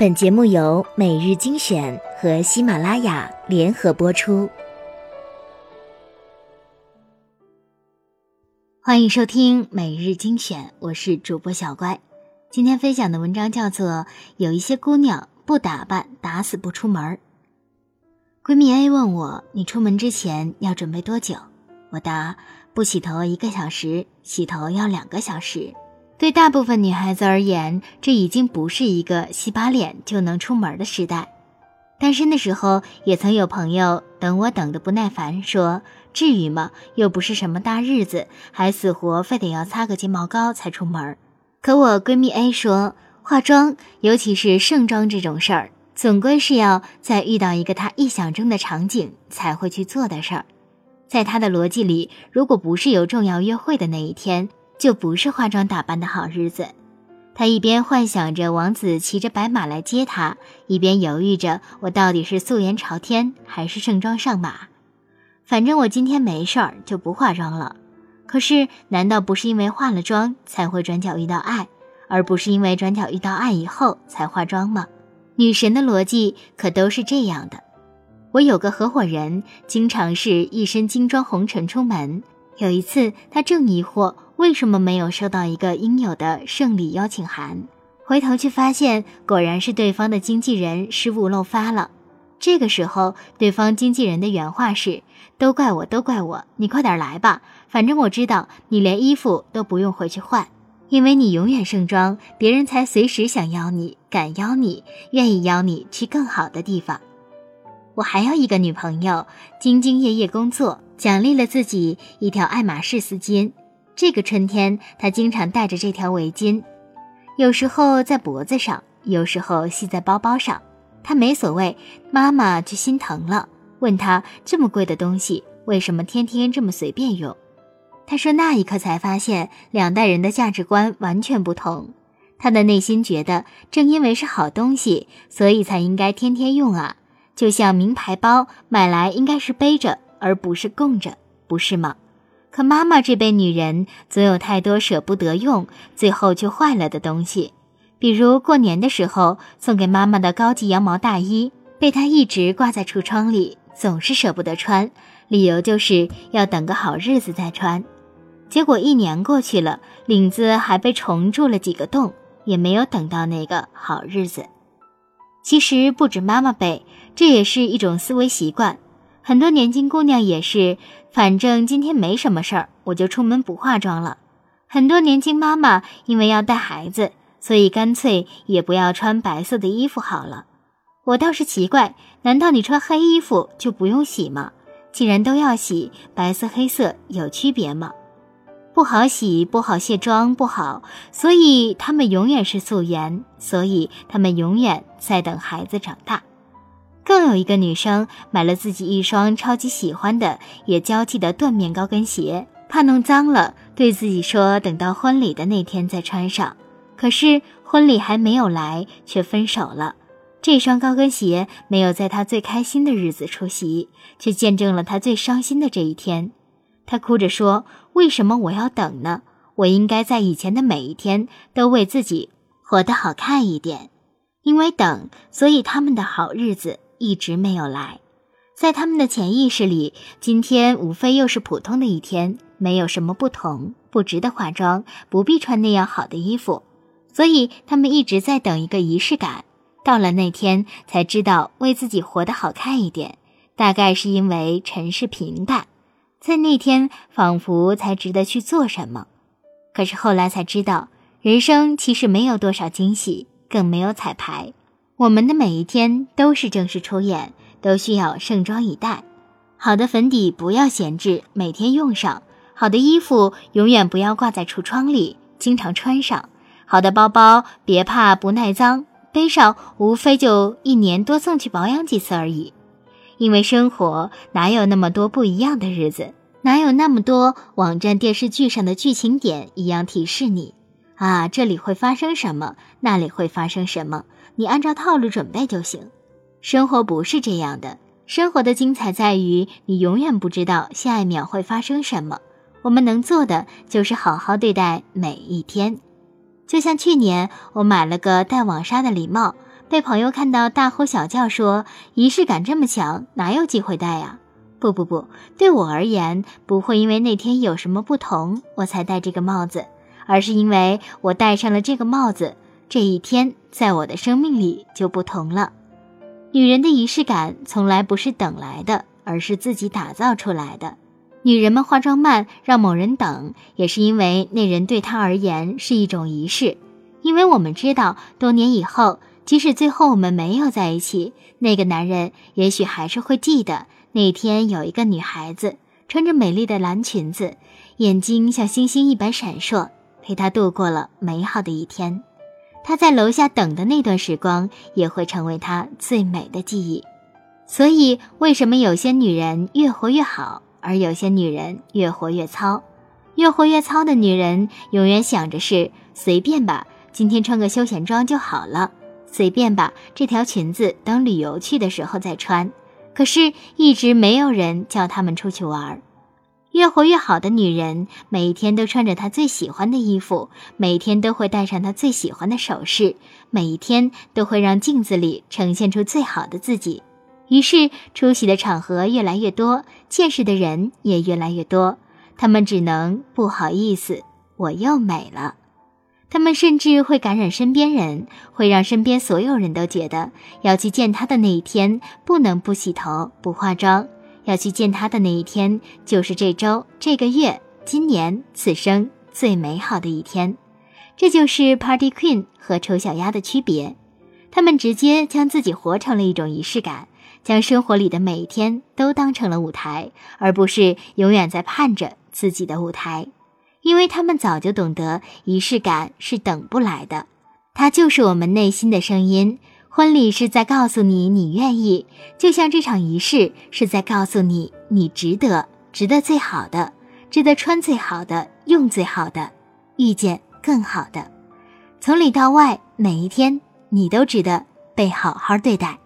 本节目由每日精选和喜马拉雅联合播出，欢迎收听每日精选，我是主播小乖。今天分享的文章叫做《有一些姑娘不打扮，打死不出门》。闺蜜 A 问我：“你出门之前要准备多久？”我答：“不洗头一个小时，洗头要两个小时。”对大部分女孩子而言，这已经不是一个洗把脸就能出门的时代。单身的时候，也曾有朋友等我等得不耐烦，说：“至于吗？又不是什么大日子，还死活非得要擦个睫毛膏才出门。”可我闺蜜 A 说：“化妆，尤其是盛装这种事儿，总归是要在遇到一个她意想中的场景才会去做的事儿。在她的逻辑里，如果不是有重要约会的那一天。”就不是化妆打扮的好日子。他一边幻想着王子骑着白马来接她，一边犹豫着我到底是素颜朝天还是盛装上马。反正我今天没事儿，就不化妆了。可是，难道不是因为化了妆才会转角遇到爱，而不是因为转角遇到爱以后才化妆吗？女神的逻辑可都是这样的。我有个合伙人，经常是一身精装红尘出门。有一次，他正疑惑。为什么没有收到一个应有的胜利邀请函？回头却发现，果然是对方的经纪人失误漏发了。这个时候，对方经纪人的原话是：“都怪我，都怪我，你快点来吧，反正我知道你连衣服都不用回去换，因为你永远盛装，别人才随时想邀你，敢邀你，愿意邀你去更好的地方。”我还有一个女朋友，兢兢业业工作，奖励了自己一条爱马仕丝巾。这个春天，她经常戴着这条围巾，有时候在脖子上，有时候系在包包上。她没所谓，妈妈就心疼了，问她这么贵的东西，为什么天天这么随便用？她说那一刻才发现，两代人的价值观完全不同。她的内心觉得，正因为是好东西，所以才应该天天用啊。就像名牌包买来应该是背着，而不是供着，不是吗？可妈妈这辈女人总有太多舍不得用，最后却坏了的东西，比如过年的时候送给妈妈的高级羊毛大衣，被她一直挂在橱窗里，总是舍不得穿，理由就是要等个好日子再穿。结果一年过去了，领子还被虫蛀了几个洞，也没有等到那个好日子。其实不止妈妈辈，这也是一种思维习惯。很多年轻姑娘也是，反正今天没什么事儿，我就出门不化妆了。很多年轻妈妈因为要带孩子，所以干脆也不要穿白色的衣服好了。我倒是奇怪，难道你穿黑衣服就不用洗吗？既然都要洗，白色黑色有区别吗？不好洗，不好卸妆，不好，所以他们永远是素颜，所以他们永远在等孩子长大。更有一个女生买了自己一双超级喜欢的也娇气的缎面高跟鞋，怕弄脏了，对自己说等到婚礼的那天再穿上。可是婚礼还没有来，却分手了。这双高跟鞋没有在她最开心的日子出席，却见证了她最伤心的这一天。她哭着说：“为什么我要等呢？我应该在以前的每一天都为自己活得好看一点。因为等，所以他们的好日子。”一直没有来，在他们的潜意识里，今天无非又是普通的一天，没有什么不同，不值得化妆，不必穿那样好的衣服，所以他们一直在等一个仪式感。到了那天，才知道为自己活得好看一点，大概是因为尘世平淡，在那天仿佛才值得去做什么。可是后来才知道，人生其实没有多少惊喜，更没有彩排。我们的每一天都是正式出演，都需要盛装以待。好的粉底不要闲置，每天用上；好的衣服永远不要挂在橱窗里，经常穿上；好的包包别怕不耐脏，背上无非就一年多送去保养几次而已。因为生活哪有那么多不一样的日子，哪有那么多网站电视剧上的剧情点一样提示你啊？这里会发生什么？那里会发生什么？你按照套路准备就行，生活不是这样的。生活的精彩在于你永远不知道下一秒会发生什么。我们能做的就是好好对待每一天。就像去年，我买了个带网纱的礼帽，被朋友看到大呼小叫说仪式感这么强，哪有机会戴呀？不不不，对我而言，不会因为那天有什么不同我才戴这个帽子，而是因为我戴上了这个帽子，这一天在我的生命里就不同了。女人的仪式感从来不是等来的，而是自己打造出来的。女人们化妆慢，让某人等，也是因为那人对她而言是一种仪式。因为我们知道，多年以后，即使最后我们没有在一起，那个男人也许还是会记得那天有一个女孩子穿着美丽的蓝裙子，眼睛像星星一般闪烁，陪他度过了美好的一天。他在楼下等的那段时光，也会成为他最美的记忆。所以，为什么有些女人越活越好？而有些女人越活越糙，越活越糙的女人永远想着是随便吧，今天穿个休闲装就好了，随便吧，这条裙子等旅游去的时候再穿。可是，一直没有人叫她们出去玩。越活越好的女人，每一天都穿着她最喜欢的衣服，每天都会戴上她最喜欢的首饰，每一天都会让镜子里呈现出最好的自己。于是，出席的场合越来越多，见识的人也越来越多。他们只能不好意思，我又美了。他们甚至会感染身边人，会让身边所有人都觉得要去见他的那一天不能不洗头、不化妆。要去见他的那一天，就是这周、这个月、今年、此生最美好的一天。这就是 Party Queen 和丑小鸭的区别。他们直接将自己活成了一种仪式感。将生活里的每一天都当成了舞台，而不是永远在盼着自己的舞台，因为他们早就懂得仪式感是等不来的，它就是我们内心的声音。婚礼是在告诉你你愿意，就像这场仪式是在告诉你你值得，值得最好的，值得穿最好的，用最好的，遇见更好的。从里到外，每一天你都值得被好好对待。